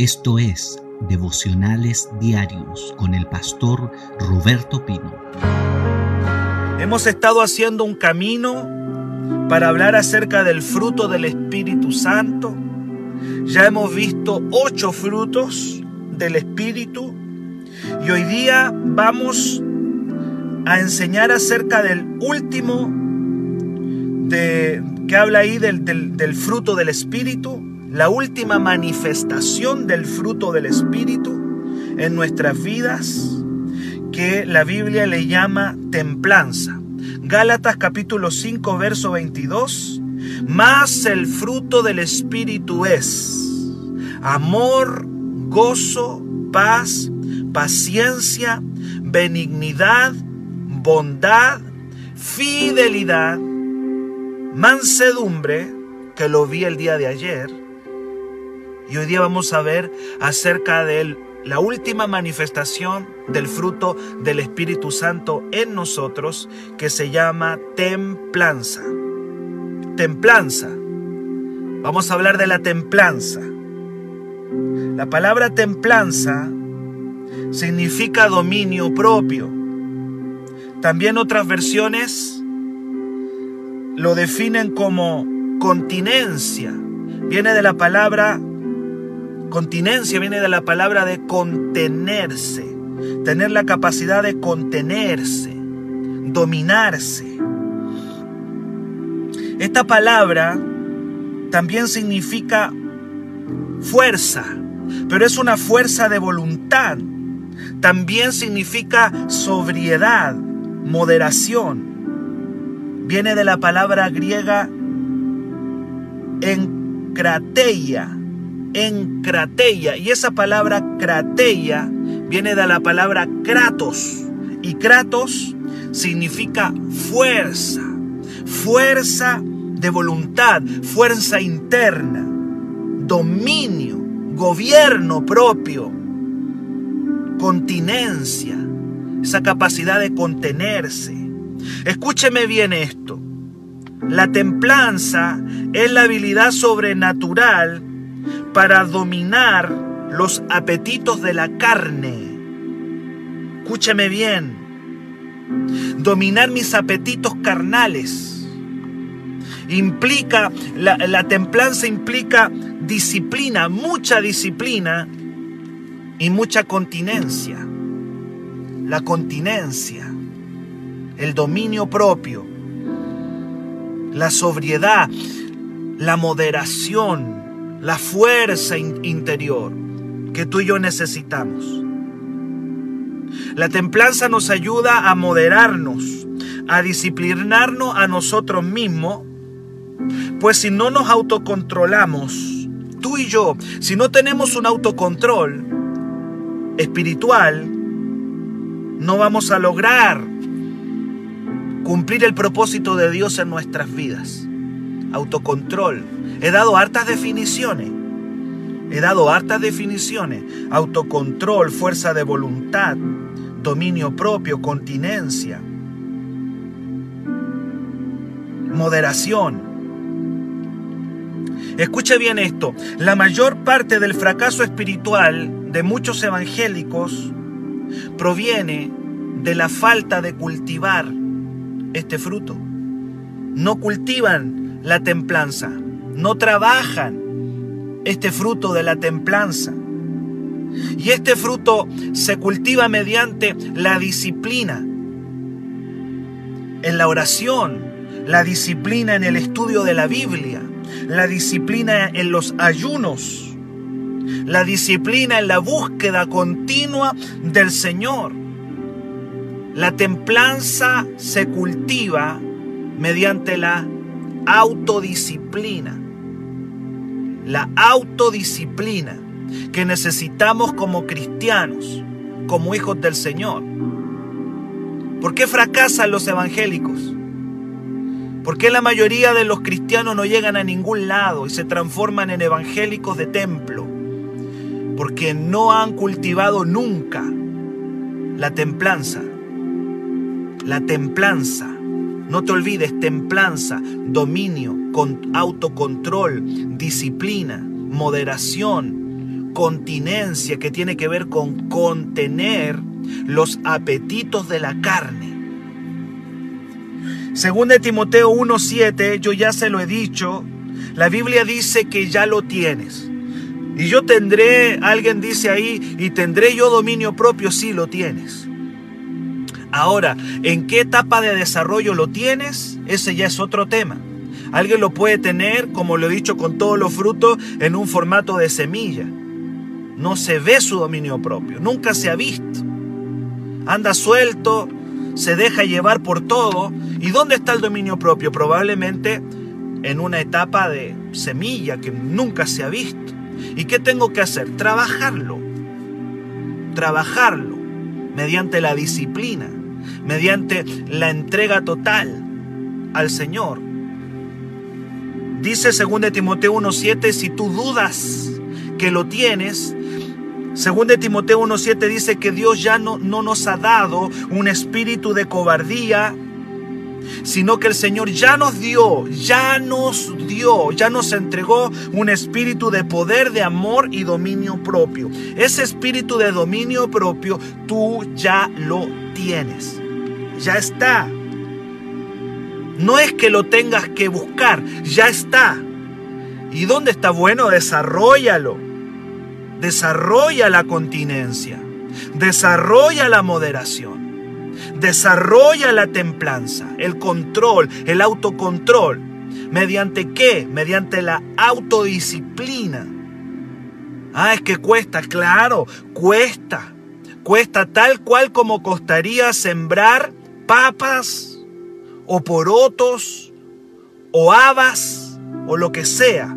Esto es Devocionales Diarios con el pastor Roberto Pino. Hemos estado haciendo un camino para hablar acerca del fruto del Espíritu Santo. Ya hemos visto ocho frutos del Espíritu y hoy día vamos a enseñar acerca del último de, que habla ahí del, del fruto del Espíritu la última manifestación del fruto del Espíritu en nuestras vidas que la Biblia le llama templanza. Gálatas capítulo 5 verso 22. Más el fruto del Espíritu es amor, gozo, paz, paciencia, benignidad, bondad, fidelidad, mansedumbre, que lo vi el día de ayer, y hoy día vamos a ver acerca de la última manifestación del fruto del Espíritu Santo en nosotros que se llama templanza. Templanza. Vamos a hablar de la templanza. La palabra templanza significa dominio propio. También otras versiones lo definen como continencia. Viene de la palabra Continencia viene de la palabra de contenerse, tener la capacidad de contenerse, dominarse. Esta palabra también significa fuerza, pero es una fuerza de voluntad. También significa sobriedad, moderación. Viene de la palabra griega encrateia, en Crateia. Y esa palabra Crateia viene de la palabra Kratos. Y Kratos significa fuerza, fuerza de voluntad, fuerza interna, dominio, gobierno propio, continencia, esa capacidad de contenerse. Escúcheme bien esto. La templanza es la habilidad sobrenatural para dominar los apetitos de la carne. Escúchame bien. Dominar mis apetitos carnales. Implica, la, la templanza implica disciplina, mucha disciplina y mucha continencia. La continencia, el dominio propio, la sobriedad, la moderación, la fuerza interior que tú y yo necesitamos. La templanza nos ayuda a moderarnos, a disciplinarnos a nosotros mismos, pues si no nos autocontrolamos, tú y yo, si no tenemos un autocontrol espiritual, no vamos a lograr cumplir el propósito de Dios en nuestras vidas autocontrol. He dado hartas definiciones. He dado hartas definiciones. Autocontrol, fuerza de voluntad, dominio propio, continencia, moderación. Escuche bien esto. La mayor parte del fracaso espiritual de muchos evangélicos proviene de la falta de cultivar este fruto. No cultivan la templanza, no trabajan este fruto de la templanza. Y este fruto se cultiva mediante la disciplina en la oración, la disciplina en el estudio de la Biblia, la disciplina en los ayunos, la disciplina en la búsqueda continua del Señor. La templanza se cultiva mediante la autodisciplina. La autodisciplina que necesitamos como cristianos, como hijos del Señor. ¿Por qué fracasan los evangélicos? ¿Por qué la mayoría de los cristianos no llegan a ningún lado y se transforman en evangélicos de templo? Porque no han cultivado nunca la templanza. La templanza no te olvides, templanza, dominio, con autocontrol, disciplina, moderación, continencia que tiene que ver con contener los apetitos de la carne. Según de Timoteo 1.7, yo ya se lo he dicho, la Biblia dice que ya lo tienes. Y yo tendré, alguien dice ahí, y tendré yo dominio propio, sí lo tienes. Ahora, ¿en qué etapa de desarrollo lo tienes? Ese ya es otro tema. Alguien lo puede tener, como lo he dicho, con todos los frutos en un formato de semilla. No se ve su dominio propio, nunca se ha visto. Anda suelto, se deja llevar por todo. ¿Y dónde está el dominio propio? Probablemente en una etapa de semilla que nunca se ha visto. ¿Y qué tengo que hacer? Trabajarlo. Trabajarlo mediante la disciplina, mediante la entrega total al Señor. Dice 2 Timoteo 1.7, si tú dudas que lo tienes, 2 Timoteo 1.7 dice que Dios ya no, no nos ha dado un espíritu de cobardía, sino que el Señor ya nos dio, ya nos dio, ya nos entregó un espíritu de poder, de amor y dominio propio. Ese espíritu de dominio propio tú ya lo tienes, ya está. No es que lo tengas que buscar, ya está. ¿Y dónde está bueno? Desarrollalo. Desarrolla la continencia. Desarrolla la moderación. Desarrolla la templanza, el control, el autocontrol. ¿Mediante qué? Mediante la autodisciplina. Ah, es que cuesta, claro, cuesta. Cuesta tal cual como costaría sembrar papas o porotos o habas o lo que sea.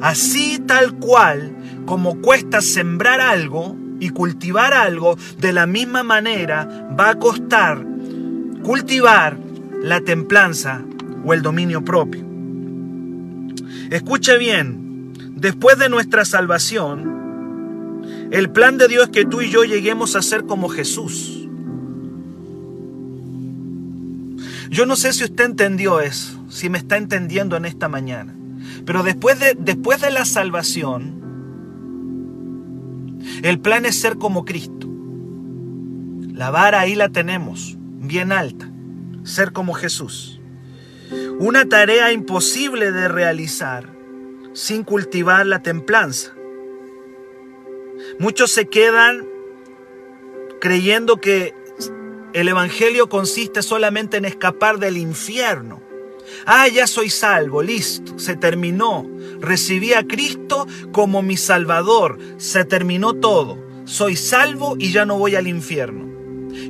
Así tal cual como cuesta sembrar algo, y cultivar algo, de la misma manera va a costar cultivar la templanza o el dominio propio. Escuche bien, después de nuestra salvación, el plan de Dios es que tú y yo lleguemos a ser como Jesús. Yo no sé si usted entendió eso, si me está entendiendo en esta mañana, pero después de, después de la salvación, el plan es ser como Cristo. La vara ahí la tenemos, bien alta, ser como Jesús. Una tarea imposible de realizar sin cultivar la templanza. Muchos se quedan creyendo que el Evangelio consiste solamente en escapar del infierno. Ah, ya soy salvo, listo, se terminó. Recibí a Cristo como mi Salvador, se terminó todo. Soy salvo y ya no voy al infierno.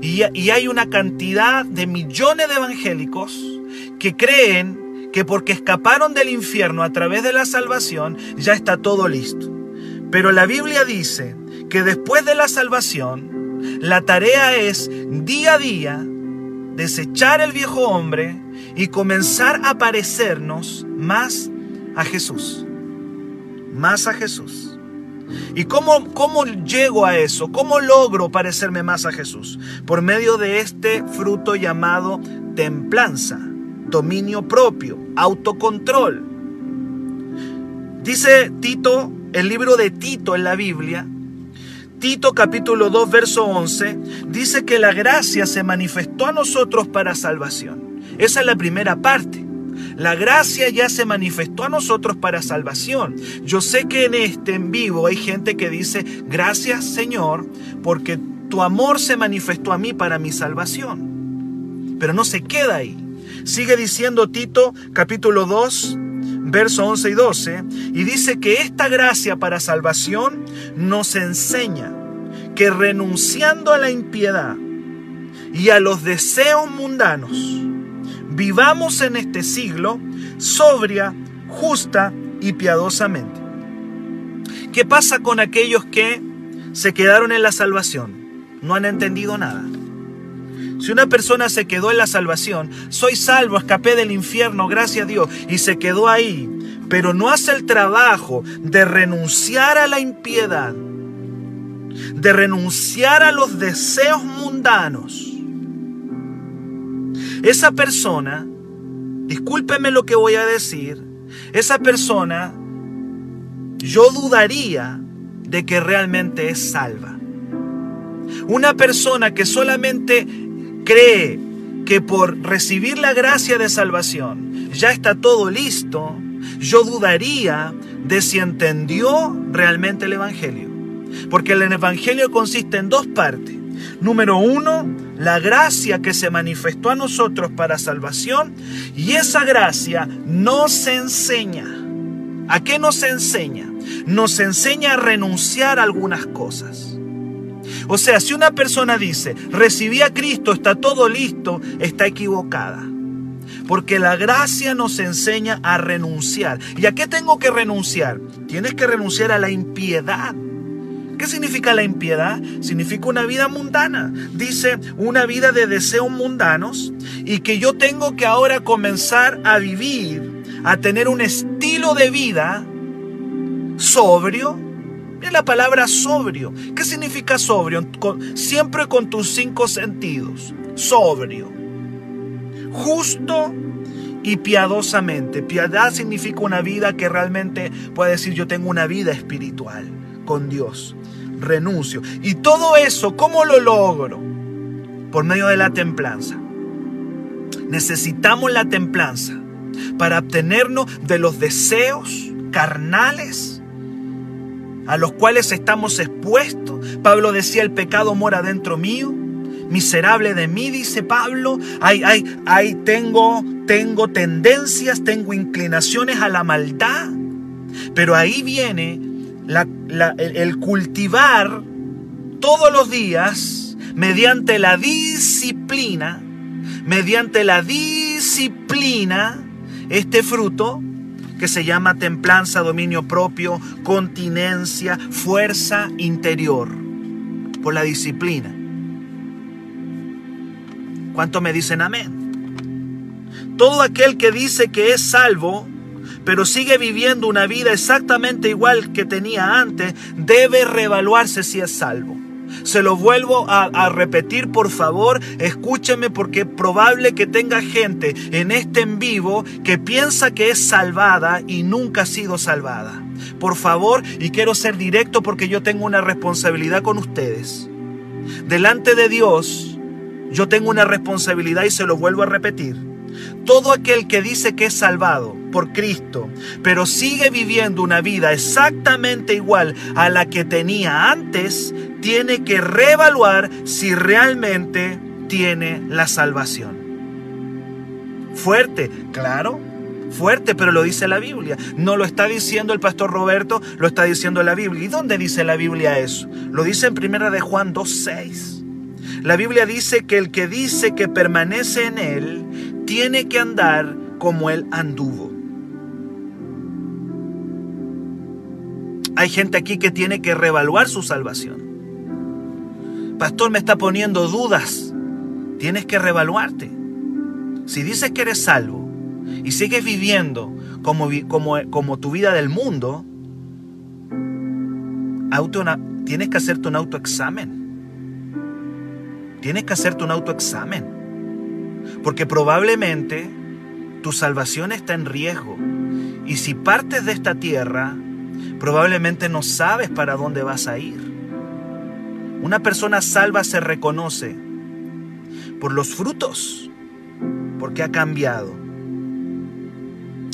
Y, y hay una cantidad de millones de evangélicos que creen que porque escaparon del infierno a través de la salvación, ya está todo listo. Pero la Biblia dice que después de la salvación, la tarea es día a día desechar el viejo hombre y comenzar a parecernos más a Jesús. Más a Jesús. ¿Y cómo, cómo llego a eso? ¿Cómo logro parecerme más a Jesús? Por medio de este fruto llamado templanza, dominio propio, autocontrol. Dice Tito, el libro de Tito en la Biblia, Tito capítulo 2, verso 11, dice que la gracia se manifestó a nosotros para salvación. Esa es la primera parte. La gracia ya se manifestó a nosotros para salvación. Yo sé que en este en vivo hay gente que dice, gracias Señor, porque tu amor se manifestó a mí para mi salvación. Pero no se queda ahí. Sigue diciendo Tito capítulo 2, verso 11 y 12, y dice que esta gracia para salvación nos enseña que renunciando a la impiedad y a los deseos mundanos, vivamos en este siglo sobria, justa y piadosamente. ¿Qué pasa con aquellos que se quedaron en la salvación? No han entendido nada. Si una persona se quedó en la salvación, soy salvo, escapé del infierno, gracias a Dios, y se quedó ahí, pero no hace el trabajo de renunciar a la impiedad, de renunciar a los deseos mundanos, esa persona, discúlpeme lo que voy a decir, esa persona, yo dudaría de que realmente es salva. Una persona que solamente cree que por recibir la gracia de salvación ya está todo listo, yo dudaría de si entendió realmente el Evangelio. Porque el Evangelio consiste en dos partes. Número uno, la gracia que se manifestó a nosotros para salvación y esa gracia nos enseña. ¿A qué nos enseña? Nos enseña a renunciar a algunas cosas. O sea, si una persona dice, recibí a Cristo, está todo listo, está equivocada. Porque la gracia nos enseña a renunciar. ¿Y a qué tengo que renunciar? Tienes que renunciar a la impiedad. ¿Qué significa la impiedad? Significa una vida mundana. Dice una vida de deseos mundanos y que yo tengo que ahora comenzar a vivir, a tener un estilo de vida sobrio, es la palabra sobrio. ¿Qué significa sobrio? siempre con tus cinco sentidos. Sobrio. Justo y piadosamente. Piedad significa una vida que realmente puede decir yo tengo una vida espiritual con Dios. Renuncio. Y todo eso, ¿cómo lo logro? Por medio de la templanza. Necesitamos la templanza para obtenernos de los deseos carnales a los cuales estamos expuestos. Pablo decía, el pecado mora dentro mío. Miserable de mí, dice Pablo. Ay, ay, ay, tengo, tengo tendencias, tengo inclinaciones a la maldad. Pero ahí viene el cultivar todos los días mediante la disciplina, mediante la disciplina, este fruto que se llama templanza, dominio propio, continencia, fuerza interior, por la disciplina. ¿Cuánto me dicen amén? Todo aquel que dice que es salvo, pero sigue viviendo una vida exactamente igual que tenía antes, debe reevaluarse si es salvo. Se lo vuelvo a, repetir, por favor, escúcheme porque probable que tenga gente en este en vivo que piensa que es salvada y nunca ha sido salvada. Por favor, y quiero ser directo porque yo tengo una responsabilidad con ustedes. Delante de Dios, yo tengo una responsabilidad y se lo vuelvo a repetir. Todo aquel que dice que es salvado por Cristo, pero sigue viviendo una vida exactamente igual a la que tenía antes, tiene que reevaluar si realmente tiene la salvación. Fuerte, claro, fuerte, pero lo dice la Biblia. No lo está diciendo el pastor Roberto, lo está diciendo la Biblia. ¿Y dónde dice la Biblia eso? Lo dice en primera de Juan 2.6. La Biblia dice que el que dice que permanece en él tiene que andar como él anduvo. Hay gente aquí que tiene que reevaluar su salvación. Pastor, me está poniendo dudas. Tienes que reevaluarte. Si dices que eres salvo y sigues viviendo como, como, como tu vida del mundo, tienes que hacerte un autoexamen. Tienes que hacerte un autoexamen. Porque probablemente tu salvación está en riesgo. Y si partes de esta tierra, probablemente no sabes para dónde vas a ir. Una persona salva se reconoce por los frutos, porque ha cambiado.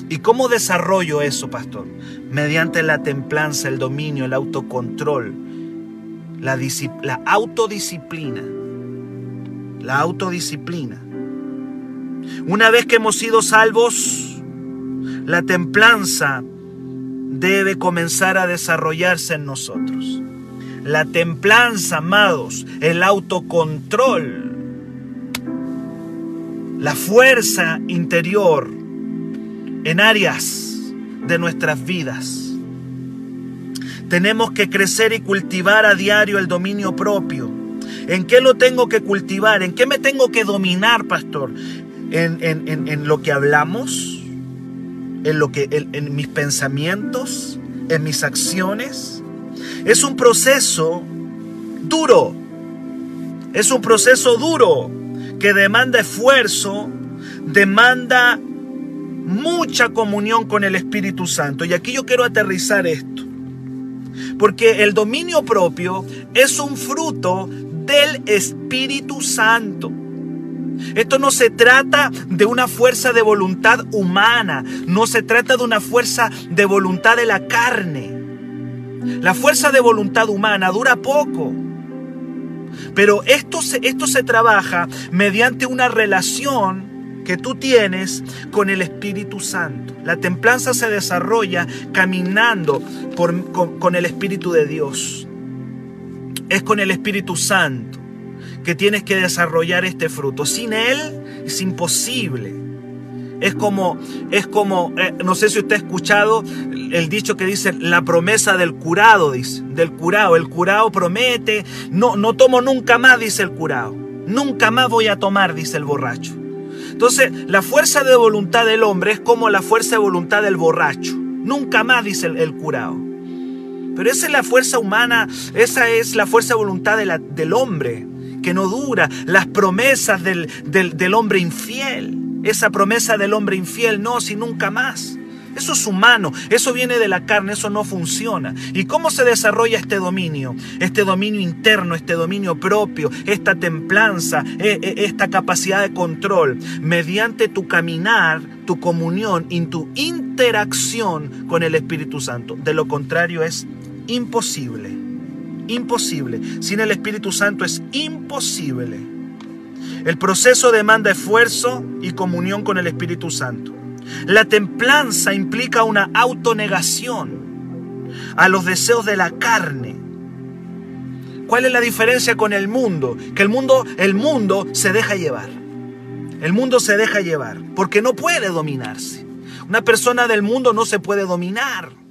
¿Y cómo desarrollo eso, pastor? Mediante la templanza, el dominio, el autocontrol, la, la autodisciplina. La autodisciplina. Una vez que hemos sido salvos, la templanza debe comenzar a desarrollarse en nosotros. La templanza, amados, el autocontrol, la fuerza interior en áreas de nuestras vidas. Tenemos que crecer y cultivar a diario el dominio propio. ¿En qué lo tengo que cultivar? ¿En qué me tengo que dominar, pastor? ¿En, lo que hablamos? ¿En, lo que, en mis pensamientos? ¿En mis acciones? Es un proceso duro. Es un proceso duro que demanda esfuerzo, demanda mucha comunión con el Espíritu Santo. Y aquí yo quiero aterrizar esto. Porque el dominio propio es un fruto del Espíritu Santo. Esto no se trata de una fuerza de voluntad humana, no se trata de una fuerza de voluntad de la carne. La fuerza de voluntad humana dura poco, pero esto se, esto se trabaja mediante una relación que tú tienes con el Espíritu Santo. La templanza se desarrolla caminando con, con el Espíritu de Dios. Es con el Espíritu Santo que tienes que desarrollar este fruto. Sin Él es imposible. Es como, es como, eh, no sé si usted ha escuchado el dicho que dice la promesa del curado, dice, del curado. El curado promete, no, no tomo nunca más, dice el curado. Nunca más voy a tomar, dice el borracho. Entonces, la fuerza de voluntad del hombre es como la fuerza de voluntad del borracho. Nunca más, dice el, curado. Pero esa es la fuerza humana, esa es la fuerza de voluntad del hombre, que no dura. Las promesas del, del, del hombre infiel esa promesa del hombre infiel, no, si nunca más. Eso es humano, eso viene de la carne, eso no funciona. ¿Y cómo se desarrolla este dominio? Este dominio interno, este dominio propio, esta templanza, e, e, esta capacidad de control, mediante tu caminar, tu comunión y tu interacción con el Espíritu Santo. De lo contrario es imposible, imposible. Sin el Espíritu Santo es imposible. El proceso demanda esfuerzo y comunión con el Espíritu Santo. La templanza implica una autonegación a los deseos de la carne. ¿Cuál es la diferencia con el mundo? Que el mundo, el mundo se deja llevar. El mundo se deja llevar porque no puede dominarse. Una persona del mundo no se puede dominar.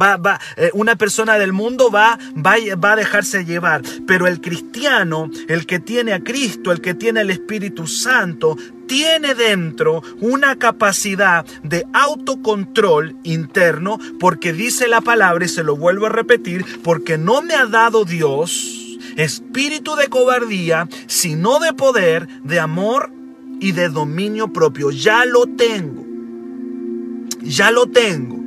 Va, va, eh, una persona del mundo va, va, va a dejarse llevar, pero el cristiano, el que tiene a Cristo, el que tiene el Espíritu Santo, tiene dentro una capacidad de autocontrol interno, porque dice la palabra, y se lo vuelvo a repetir, porque no me ha dado Dios espíritu de cobardía, sino de poder, de amor y de dominio propio. Ya lo tengo. Ya lo tengo.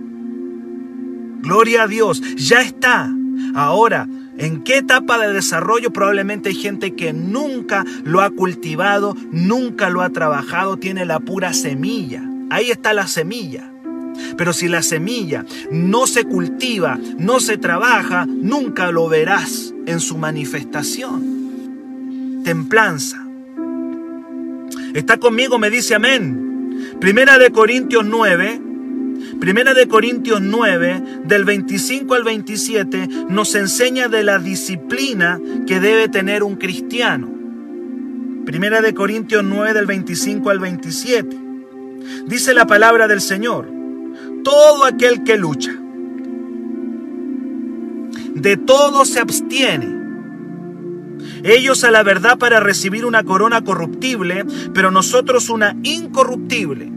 Gloria a Dios, ya está. Ahora, ¿en qué etapa de desarrollo? Probablemente hay gente que nunca lo ha cultivado, nunca lo ha trabajado, tiene la pura semilla. Ahí está la semilla. Pero si la semilla no se cultiva, no se trabaja, nunca lo verás en su manifestación. Templanza. ¿Está conmigo? Me dice amén. Primera de Corintios 9, Primera de Corintios 9, del 25 al 27, nos enseña de la disciplina que debe tener un cristiano. Primera de Corintios 9, del 25 al 27. Dice la palabra del Señor, todo aquel que lucha, de todo se abstiene. Ellos a la verdad para recibir una corona corruptible, pero nosotros una incorruptible.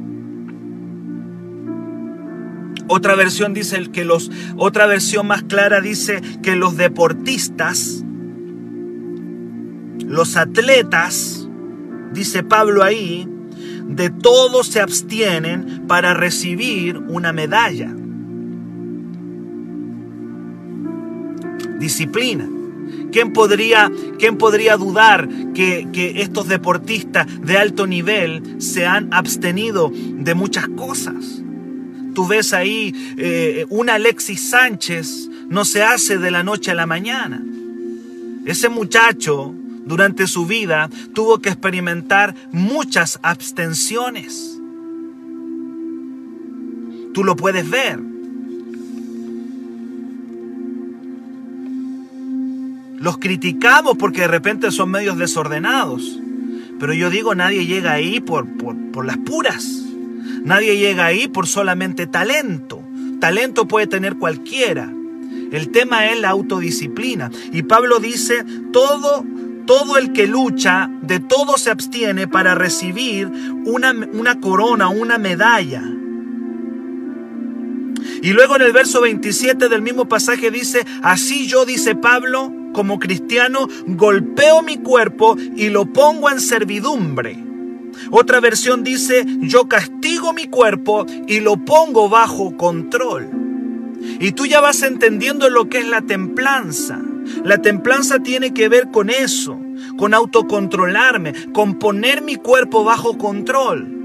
Otra versión dice que los, otra versión más clara dice que los deportistas, los atletas, dice Pablo ahí, de todos se abstienen para recibir una medalla. Disciplina. ¿Quién podría, quién podría dudar que, que, estos deportistas de alto nivel se han abstenido de muchas cosas? Tú ves ahí eh, un Alexis Sánchez, no se hace de la noche a la mañana. Ese muchacho durante su vida tuvo que experimentar muchas abstenciones. Tú lo puedes ver. Los criticamos porque de repente son medios desordenados. Pero yo digo, nadie llega ahí por, por, por las puras. Nadie llega ahí por solamente talento. Talento puede tener cualquiera. El tema es la autodisciplina. Y Pablo dice, todo, todo el que lucha, de todo se abstiene para recibir una, una corona, una medalla. Y luego en el verso 27 del mismo pasaje dice, así yo, dice Pablo, como cristiano, golpeo mi cuerpo y lo pongo en servidumbre otra versión dice, yo castigo mi cuerpo y lo pongo bajo control. Y tú ya vas entendiendo lo que es la templanza. La templanza tiene que ver con eso, con autocontrolarme, con poner mi cuerpo bajo control.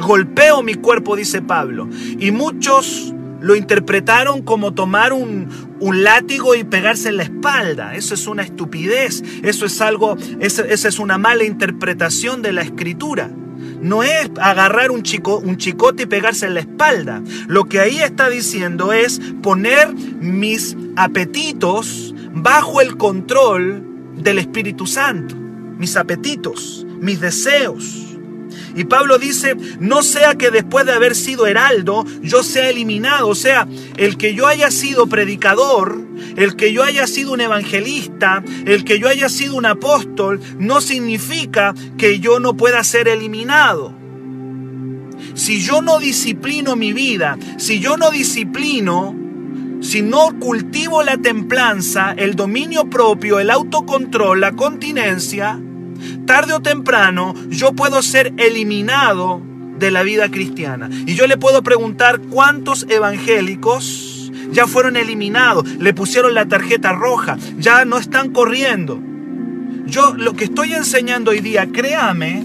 Golpeo mi cuerpo, dice Pablo. Y muchos lo interpretaron como tomar un, látigo y pegarse en la espalda. Eso es una estupidez. Eso es algo, esa es una mala interpretación de la escritura. No es agarrar un, chico, un chicote y pegarse en la espalda. Lo que ahí está diciendo es poner mis apetitos bajo el control del Espíritu Santo. Mis apetitos, mis deseos. Y Pablo dice, no sea que después de haber sido heraldo, yo sea eliminado. O sea, el que yo haya sido predicador, el que yo haya sido un evangelista, el que yo haya sido un apóstol, no significa que yo no pueda ser eliminado. Si yo no disciplino mi vida, si yo no disciplino, si no cultivo la templanza, el dominio propio, el autocontrol, la continencia, tarde o temprano yo puedo ser eliminado de la vida cristiana. Y yo le puedo preguntar cuántos evangélicos ya fueron eliminados, le pusieron la tarjeta roja, ya no están corriendo. Yo lo que estoy enseñando hoy día, créame,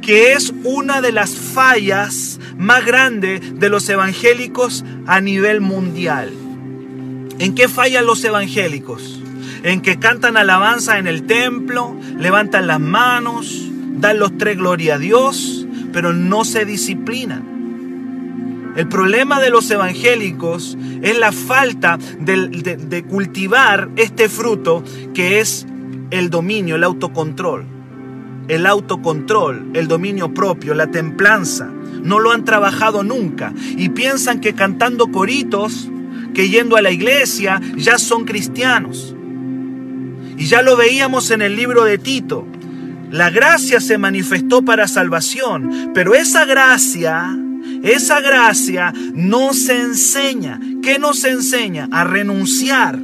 que es una de las fallas más grandes de los evangélicos a nivel mundial. ¿En qué fallan los evangélicos? En que cantan alabanza en el templo, levantan las manos, dan los tres gloria a Dios, pero no se disciplinan. El problema de los evangélicos es la falta de, de cultivar este fruto que es el dominio, el autocontrol. El autocontrol, el dominio propio, la templanza. No lo han trabajado nunca y piensan que cantando coritos, que yendo a la iglesia, ya son cristianos. Y ya lo veíamos en el libro de Tito. La gracia se manifestó para salvación, pero esa gracia, esa gracia no se enseña. ¿Qué nos enseña? A renunciar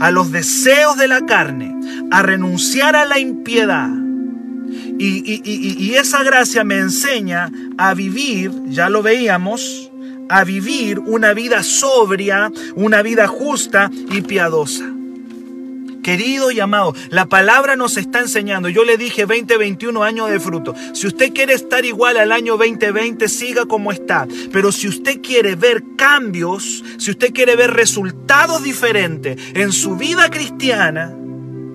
a los deseos de la carne, a renunciar a la impiedad. Y, y, esa gracia me enseña a vivir, ya lo veíamos, a vivir una vida sobria, una vida justa y piadosa. Querido y amado, la palabra nos está enseñando. Yo le dije 2021 años de fruto. Si usted quiere estar igual al año 2020, siga como está. Pero si usted quiere ver cambios, si usted quiere ver resultados diferentes en su vida cristiana,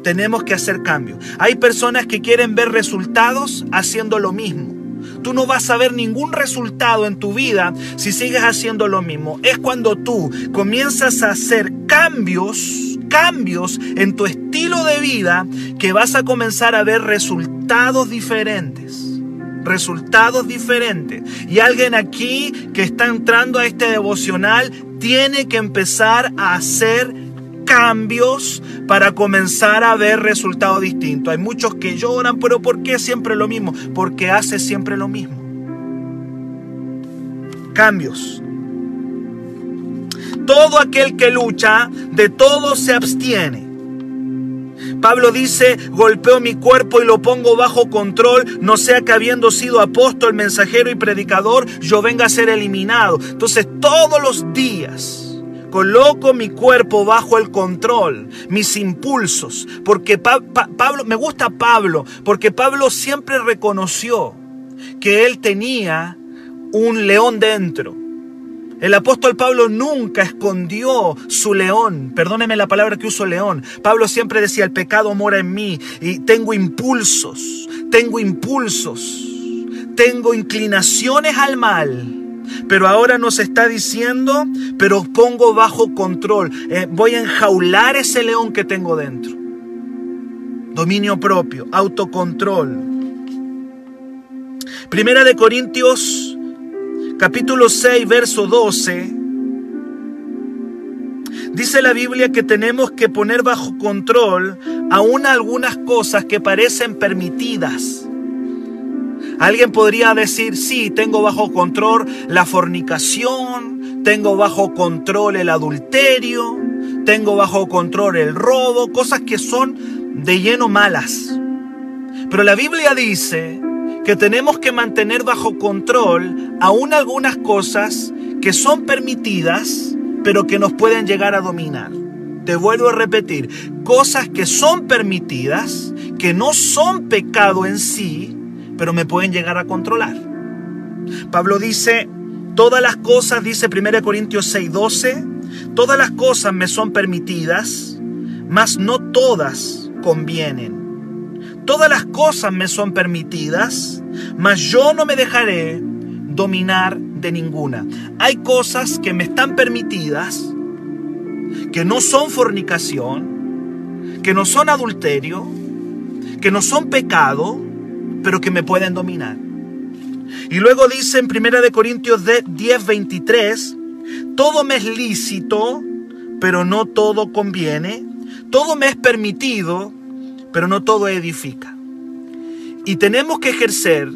tenemos que hacer cambios. Hay personas que quieren ver resultados haciendo lo mismo. Tú no vas a ver ningún resultado en tu vida si sigues haciendo lo mismo. Es cuando tú comienzas a hacer cambios cambios en tu estilo de vida que vas a comenzar a ver resultados diferentes. Resultados diferentes. Y alguien aquí que está entrando a este devocional tiene que empezar a hacer cambios para comenzar a ver resultados distintos. Hay muchos que lloran, pero ¿por qué siempre lo mismo? Porque hace siempre lo mismo. Cambios. Todo aquel que lucha, de todo se abstiene. Pablo dice, golpeo mi cuerpo y lo pongo bajo control, no sea que habiendo sido apóstol, mensajero y predicador, yo venga a ser eliminado. Entonces todos los días coloco mi cuerpo bajo el control, mis impulsos, porque Pablo, me gusta Pablo, porque Pablo siempre reconoció que él tenía un león dentro el apóstol Pablo nunca escondió su león. Perdóneme la palabra que uso león. Pablo siempre decía, el pecado mora en mí y tengo impulsos, tengo impulsos, tengo inclinaciones al mal. Pero ahora nos está diciendo, pero pongo bajo control. Eh, voy a enjaular ese león que tengo dentro. Dominio propio, autocontrol. Primera de Corintios capítulo 6, verso 12, dice la Biblia que tenemos que poner bajo control aún algunas cosas que parecen permitidas. Alguien podría decir, sí, tengo bajo control la fornicación, tengo bajo control el adulterio, tengo bajo control el robo, cosas que son de lleno malas. Pero la Biblia dice que tenemos que mantener bajo control aún algunas cosas que son permitidas, pero que nos pueden llegar a dominar. Te vuelvo a repetir, cosas que son permitidas, que no son pecado en sí, pero me pueden llegar a controlar. Pablo dice, todas las cosas, dice 1 Corintios 6:12, todas las cosas me son permitidas, mas no todas convienen. Todas las cosas me son permitidas, mas yo no me dejaré dominar de ninguna. Hay cosas que me están permitidas, que no son fornicación, que no son adulterio, que no son pecado, pero que me pueden dominar. Y luego dice en 1 de Corintios 10, 23, todo me es lícito, pero no todo conviene. Todo me es permitido, pero no todo edifica. Y tenemos que ejercer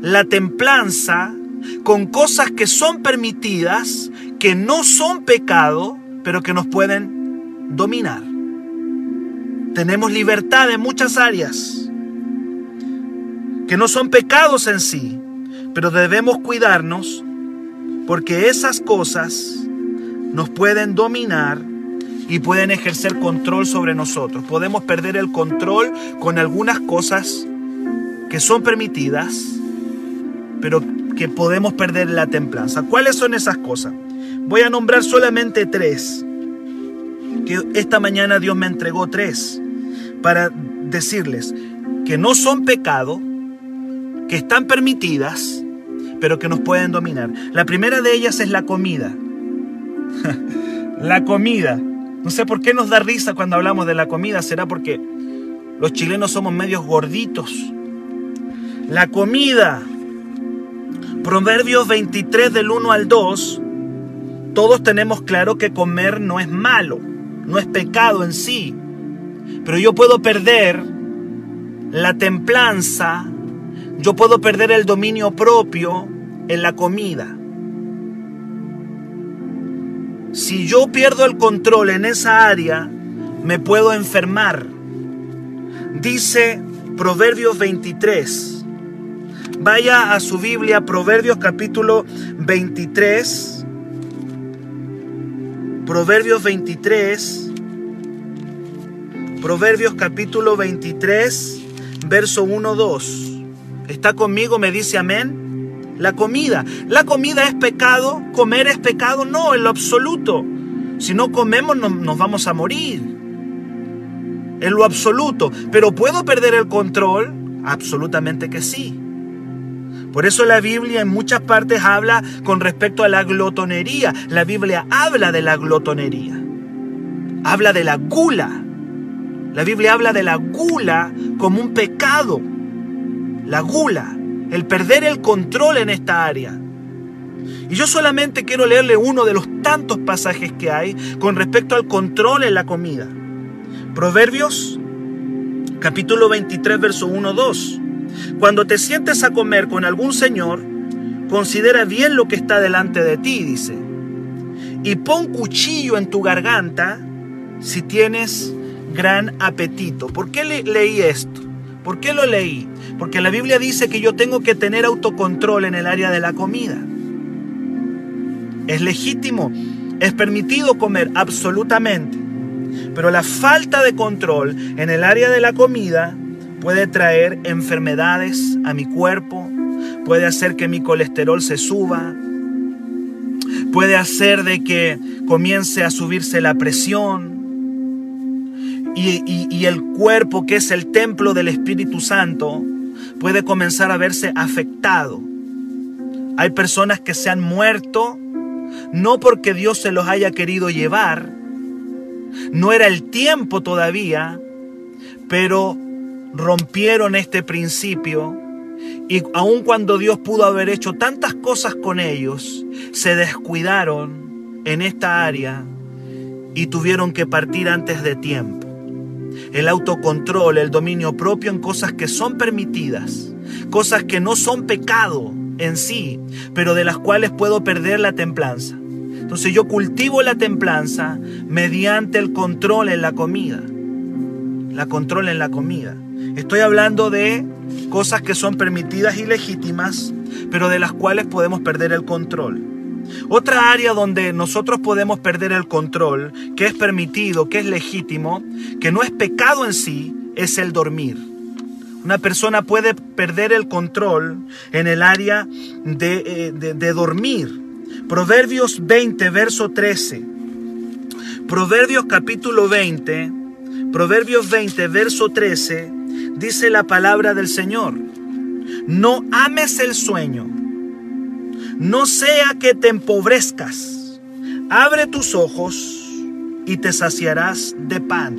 la templanza con cosas que son permitidas, que no son pecado, pero que nos pueden dominar. Tenemos libertad en muchas áreas, que no son pecados en sí, pero debemos cuidarnos porque esas cosas nos pueden dominar y pueden ejercer control sobre nosotros. Podemos perder el control con algunas cosas que son permitidas, pero que podemos perder la templanza. ¿Cuáles son esas cosas? Voy a nombrar solamente tres. Que esta mañana Dios me entregó tres para decirles que no son pecado, que están permitidas, pero que nos pueden dominar. La primera de ellas es la comida. la comida. No sé por qué nos da risa cuando hablamos de la comida. ¿Será porque los chilenos somos medios gorditos? La comida. Proverbios 23 del 1 al 2. Todos tenemos claro que comer no es malo, no es pecado en sí. Pero yo puedo perder la templanza, yo puedo perder el dominio propio en la comida. Si yo pierdo el control en esa área, me puedo enfermar. Dice Proverbios 23. Vaya a su Biblia, Proverbios capítulo 23. Proverbios 23. Proverbios capítulo 23, verso 1, 2. ¿Está conmigo? Me dice amén la comida. ¿La comida es pecado? ¿Comer es pecado? No, en lo absoluto. Si no comemos nos vamos a morir. En lo absoluto. ¿Pero puedo perder el control? Absolutamente que sí. Por eso la Biblia en muchas partes habla con respecto a la glotonería. La Biblia habla de la glotonería. Habla de la gula. La Biblia habla de la gula como un pecado. La gula el perder el control en esta área. Y yo solamente quiero leerle uno de los tantos pasajes que hay con respecto al control en la comida. Proverbios capítulo 23, verso 1, 2. Cuando te sientes a comer con algún señor, considera bien lo que está delante de ti, dice. Y pon cuchillo en tu garganta si tienes gran apetito. ¿Por qué le leí esto? ¿Por qué lo leí? Porque la Biblia dice que yo tengo que tener autocontrol en el área de la comida. Es legítimo, es permitido comer absolutamente. Pero la falta de control en el área de la comida puede traer enfermedades a mi cuerpo, puede hacer que mi colesterol se suba, puede hacer de que comience a subirse la presión, y, el cuerpo que es el templo del Espíritu Santo puede comenzar a verse afectado. Hay personas que se han muerto no porque Dios se los haya querido llevar, no era el tiempo todavía, pero rompieron este principio y aun cuando Dios pudo haber hecho tantas cosas con ellos, se descuidaron en esta área y tuvieron que partir antes de tiempo el autocontrol, el dominio propio en cosas que son permitidas, cosas que no son pecado en sí, pero de las cuales puedo perder la templanza. Entonces yo cultivo la templanza mediante el control en la comida. La control en la comida. Estoy hablando de cosas que son permitidas y legítimas, pero de las cuales podemos perder el control. Otra área donde nosotros podemos perder el control, que es permitido, que es legítimo, que no es pecado en sí, es el dormir. Una persona puede perder el control en el área de, eh, de dormir. Proverbios 20, verso 13. Proverbios capítulo 20, Proverbios 20, verso 13, dice la palabra del Señor. No ames el sueño, no sea que te empobrezcas. Abre tus ojos y te saciarás de pan.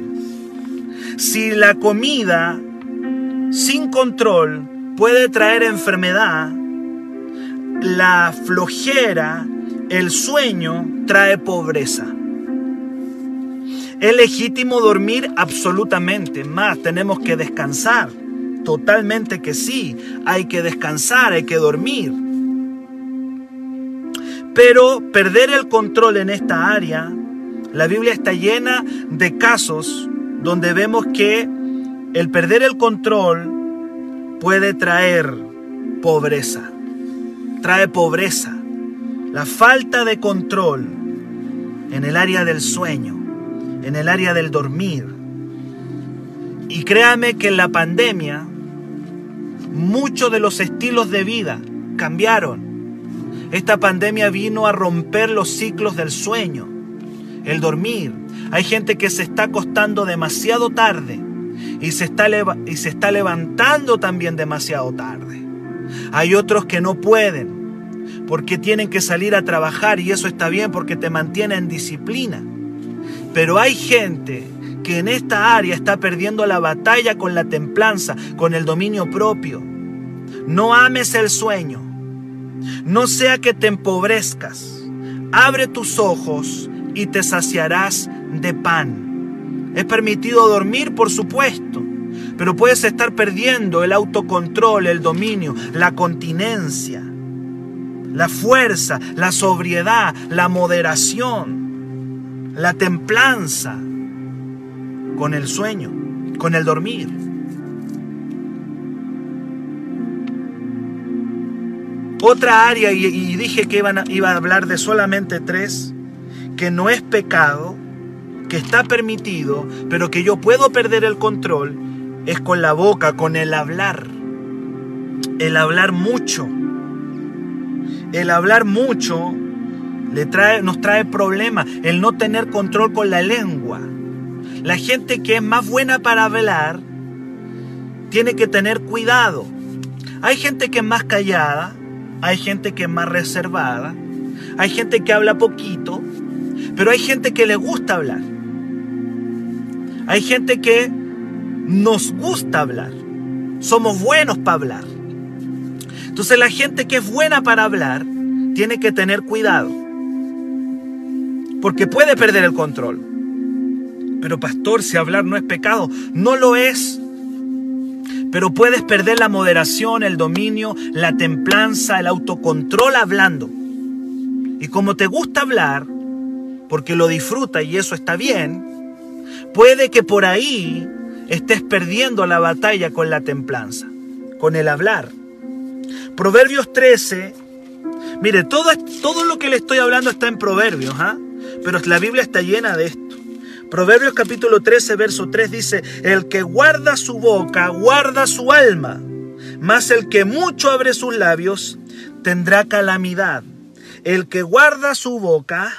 Si la comida sin control puede traer enfermedad, la flojera, el sueño trae pobreza. ¿Es legítimo dormir? Absolutamente. Más, tenemos que descansar. Totalmente que sí. Hay que descansar, hay que dormir. Pero perder el control en esta área, la Biblia está llena de casos donde vemos que el perder el control puede traer pobreza. Trae pobreza. La falta de control en el área del sueño, en el área del dormir. Y créame que en la pandemia muchos de los estilos de vida cambiaron esta pandemia vino a romper los ciclos del sueño, el dormir. Hay gente que se está acostando demasiado tarde y se está, y se está levantando también demasiado tarde. Hay otros que no pueden porque tienen que salir a trabajar y eso está bien porque te mantiene en disciplina. Pero hay gente que en esta área está perdiendo la batalla con la templanza, con el dominio propio. No ames el sueño. No sea que te empobrezcas. Abre tus ojos y te saciarás de pan. Es permitido dormir, por supuesto, pero puedes estar perdiendo el autocontrol, el dominio, la continencia, la fuerza, la sobriedad, la moderación, la templanza con el sueño, con el dormir. Otra área, y, dije que iba a hablar de solamente tres, que no es pecado, que está permitido, pero que yo puedo perder el control, es con la boca, con el hablar. El hablar mucho. El hablar mucho le trae, nos trae problemas. El no tener control con la lengua. La gente que es más buena para hablar tiene que tener cuidado. Hay gente que es más callada hay gente que es más reservada, hay gente que habla poquito, pero hay gente que le gusta hablar. Hay gente que nos gusta hablar. Somos buenos para hablar. Entonces la gente que es buena para hablar tiene que tener cuidado. Porque puede perder el control. Pero pastor, si hablar no es pecado, no lo es. Pero puedes perder la moderación, el dominio, la templanza, el autocontrol hablando. Y como te gusta hablar, porque lo disfruta y eso está bien, puede que por ahí estés perdiendo la batalla con la templanza, con el hablar. Proverbios 13, mire, todo, todo lo que le estoy hablando está en Proverbios, ¿ah? pero la Biblia está llena de esto. Proverbios capítulo 13, verso 3 dice, el que guarda su boca, guarda su alma, mas el que mucho abre sus labios, tendrá calamidad. El que guarda su boca,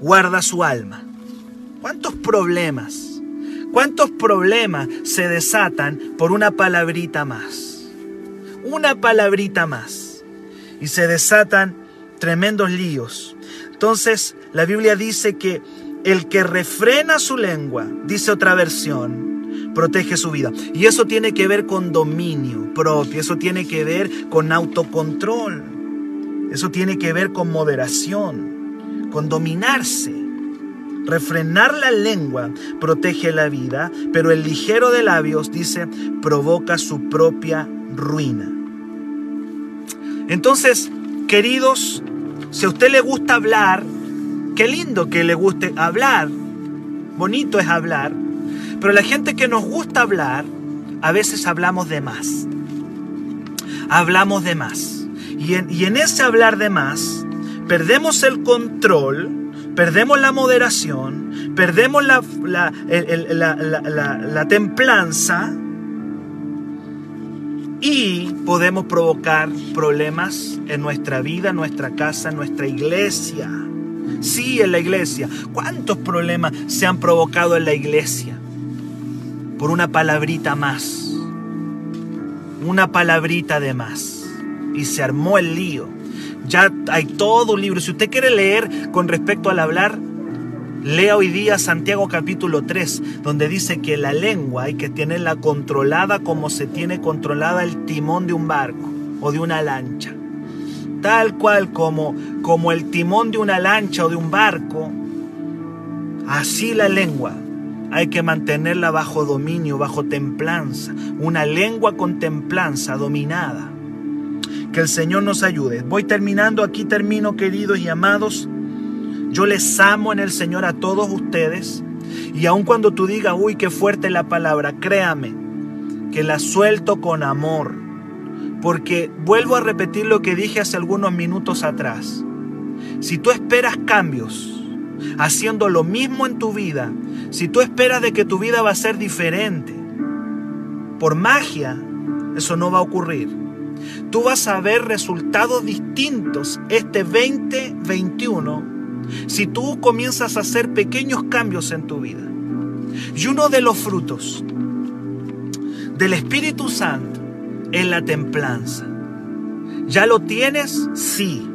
guarda su alma. ¿Cuántos problemas? ¿Cuántos problemas se desatan por una palabrita más? Una palabrita más. Y se desatan tremendos líos. Entonces, la Biblia dice que el que refrena su lengua, dice otra versión, protege su vida. Y eso tiene que ver con dominio propio, eso tiene que ver con autocontrol, eso tiene que ver con moderación, con dominarse. Refrenar la lengua protege la vida, pero el ligero de labios, dice, provoca su propia ruina. Entonces, queridos, si a usted le gusta hablar, qué lindo que le guste hablar. Bonito es hablar. Pero la gente que nos gusta hablar, a veces hablamos de más. Hablamos de más. Y en, ese hablar de más, perdemos el control, perdemos la moderación, perdemos la, templanza y podemos provocar problemas en nuestra vida, en nuestra casa, en nuestra iglesia. Sí, en la iglesia. ¿Cuántos problemas se han provocado en la iglesia? Por una palabrita más. Una palabrita de más. Y se armó el lío. Ya hay todo un libro. Si usted quiere leer con respecto al hablar, lea hoy día Santiago capítulo 3, donde dice que la lengua hay que tenerla controlada como se tiene controlada el timón de un barco o de una lancha tal cual como, como el timón de una lancha o de un barco, así la lengua hay que mantenerla bajo dominio, bajo templanza, una lengua con templanza dominada. Que el Señor nos ayude. Voy terminando, aquí termino queridos y amados. Yo les amo en el Señor a todos ustedes. Y aun cuando tú digas, uy, qué fuerte la palabra, créame que la suelto con amor porque vuelvo a repetir lo que dije hace algunos minutos atrás. Si tú esperas cambios, haciendo lo mismo en tu vida, si tú esperas de que tu vida va a ser diferente, por magia, eso no va a ocurrir. Tú vas a ver resultados distintos este 2021 si tú comienzas a hacer pequeños cambios en tu vida. Y uno de los frutos del Espíritu Santo en la templanza. ¿Ya lo tienes? Sí,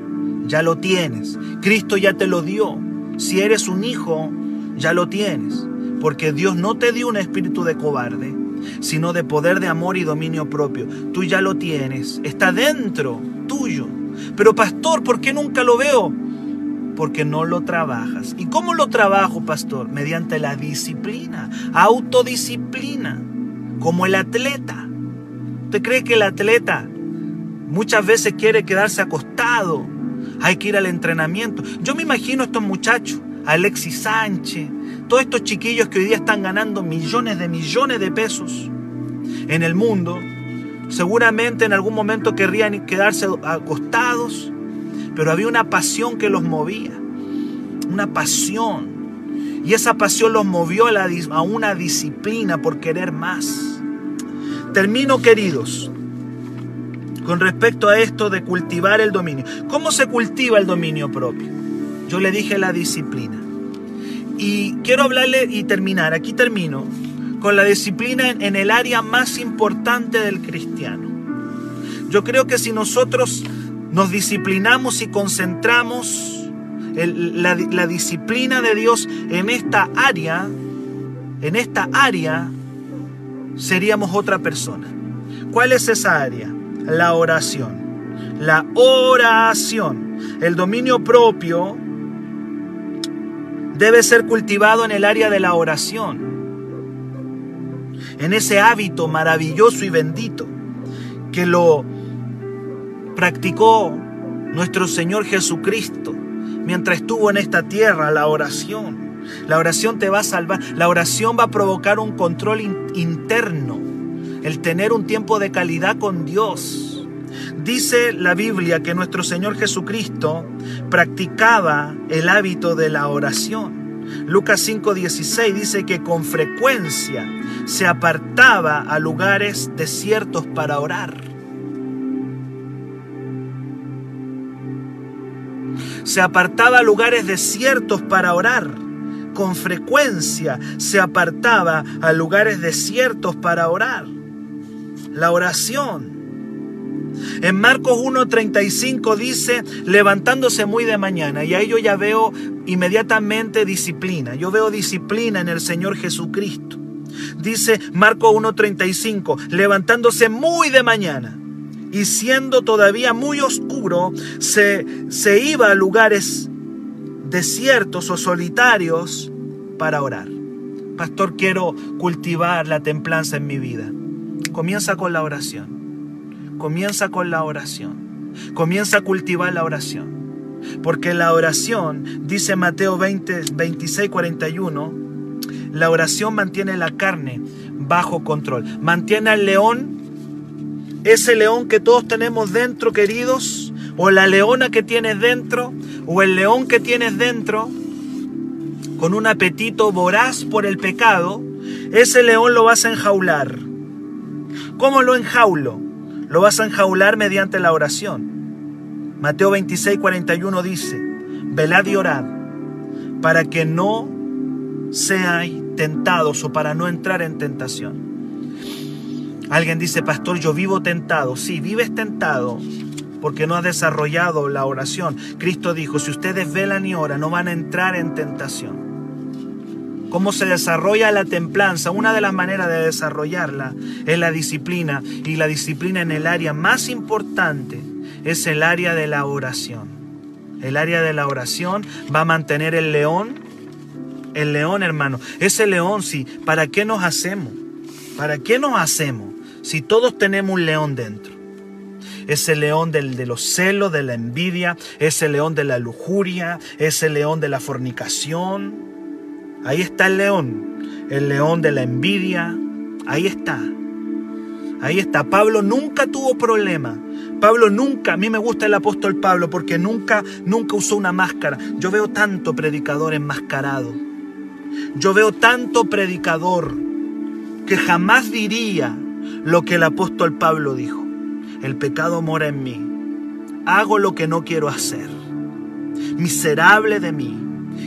ya lo tienes. Cristo ya te lo dio. Si eres un hijo, ya lo tienes. Porque Dios no te dio un espíritu de cobarde, sino de poder de amor y dominio propio. Tú ya lo tienes. Está dentro tuyo. Pero pastor, ¿por qué nunca lo veo? Porque no lo trabajas. ¿Y cómo lo trabajo, pastor? Mediante la disciplina, autodisciplina, como el atleta. ¿Usted cree que el atleta muchas veces quiere quedarse acostado? Hay que ir al entrenamiento. Yo me imagino a estos muchachos, Alexis Sánchez, todos estos chiquillos que hoy día están ganando millones de millones de pesos en el mundo. Seguramente en algún momento querrían quedarse acostados, pero había una pasión que los movía, una pasión. Y esa pasión los movió a, una disciplina por querer más. Termino, queridos, con respecto a esto de cultivar el dominio. ¿Cómo se cultiva el dominio propio? Yo le dije la disciplina. Y quiero hablarle y terminar, aquí termino, con la disciplina en, el área más importante del cristiano. Yo creo que si nosotros nos disciplinamos y concentramos la, la disciplina de Dios en esta área, en esta área, seríamos otra persona. ¿Cuál es esa área? La oración. La oración. El dominio propio debe ser cultivado en el área de la oración. En ese hábito maravilloso y bendito que lo practicó nuestro Señor Jesucristo mientras estuvo en esta tierra, la oración. La oración te va a salvar. La oración va a provocar un control interno. El tener un tiempo de calidad con Dios. Dice la Biblia que nuestro Señor Jesucristo practicaba el hábito de la oración. Lucas 5:16 dice que con frecuencia se apartaba a lugares desiertos para orar. Se apartaba a lugares desiertos para orar con frecuencia se apartaba a lugares desiertos para orar. La oración. En Marcos 1.35 dice, levantándose muy de mañana, y ahí yo ya veo inmediatamente disciplina, yo veo disciplina en el Señor Jesucristo. Dice Marcos 1.35, levantándose muy de mañana, y siendo todavía muy oscuro, se, se iba a lugares desiertos o solitarios para orar. Pastor, quiero cultivar la templanza en mi vida. Comienza con la oración. Comienza con la oración. Comienza a cultivar la oración. Porque la oración, dice Mateo 20, 26, 41, La oración mantiene la carne bajo control. Mantiene al león, ese león que todos tenemos dentro, queridos, o la leona que tienes dentro, o el león que tienes dentro, con un apetito voraz por el pecado, ese león lo vas a enjaular. ¿Cómo lo enjaulo? Lo vas a enjaular mediante la oración. Mateo 26, 41 dice, velad y orad para que no seáis tentados o para no entrar en tentación. Alguien dice, pastor, yo vivo tentado. Sí, vives tentado porque no has desarrollado la oración. Cristo dijo, si ustedes velan y oran, no van a entrar en tentación. ¿Cómo se desarrolla la templanza? Una de las maneras de desarrollarla es la disciplina. Y la disciplina en el área más importante es el área de la oración. El área de la oración va a mantener el león. El león, hermano. Ese león, sí. ¿Para qué nos hacemos? ¿Para qué nos hacemos si todos tenemos un león dentro? ese león del, de los celos, de la envidia, ese león de la lujuria, ese león de la fornicación. Ahí está el león, el león de la envidia, ahí está. Ahí está. Pablo nunca tuvo problema. Pablo nunca, a mí me gusta el apóstol Pablo porque nunca, nunca usó una máscara. Yo veo tanto predicador enmascarado. Yo veo tanto predicador que jamás diría lo que el apóstol Pablo dijo el pecado mora en mí. Hago lo que no quiero hacer. Miserable de mí.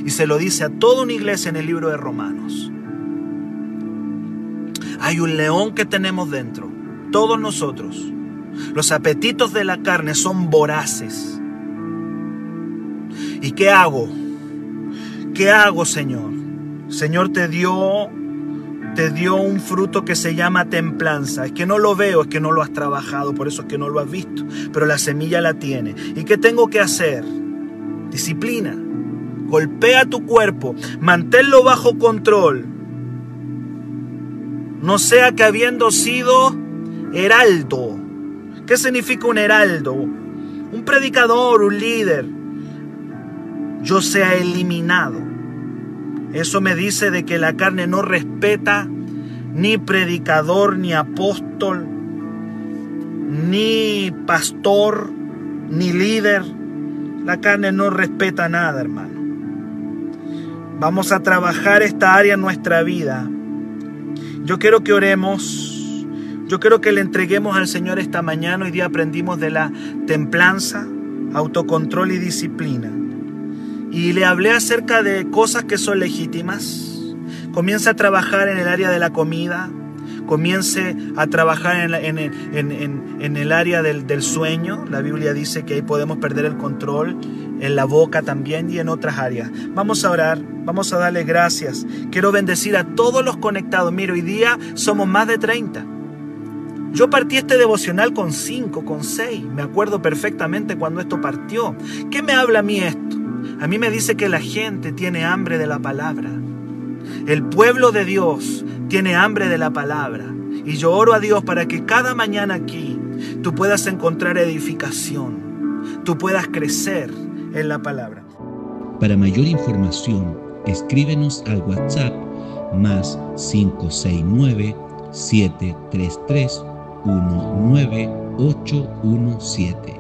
Y se lo dice a toda una iglesia en el libro de Romanos. Hay un león que tenemos dentro, todos nosotros. Los apetitos de la carne son voraces. ¿Y qué hago? ¿Qué hago, Señor? Señor te dio te dio un fruto que se llama templanza. Es que no lo veo, es que no lo has trabajado, por eso es que no lo has visto. Pero la semilla la tiene. ¿Y qué tengo que hacer? Disciplina. Golpea tu cuerpo, manténlo bajo control. No sea que habiendo sido heraldo. ¿Qué significa un heraldo? Un predicador, un líder. Yo sea eliminado eso me dice de que la carne no respeta ni predicador, ni apóstol, ni pastor, ni líder. La carne no respeta nada, hermano. Vamos a trabajar esta área en nuestra vida. Yo quiero que oremos. Yo quiero que le entreguemos al Señor esta mañana. Hoy día aprendimos de la templanza, autocontrol y disciplina y le hablé acerca de cosas que son legítimas. Comienza a trabajar en el área de la comida, comience a trabajar en, en, el área del, del, sueño. La Biblia dice que ahí podemos perder el control, en la boca también y en otras áreas. Vamos a orar, vamos a darle gracias. Quiero bendecir a todos los conectados. Mira, hoy día somos más de 30. Yo partí este devocional con 5, con 6. Me acuerdo perfectamente cuando esto partió. ¿Qué me habla a mí esto? A mí me dice que la gente tiene hambre de la palabra. El pueblo de Dios tiene hambre de la palabra. Y yo oro a Dios para que cada mañana aquí tú puedas encontrar edificación, tú puedas crecer en la palabra. Para mayor información, escríbenos al WhatsApp más 569 733 19817.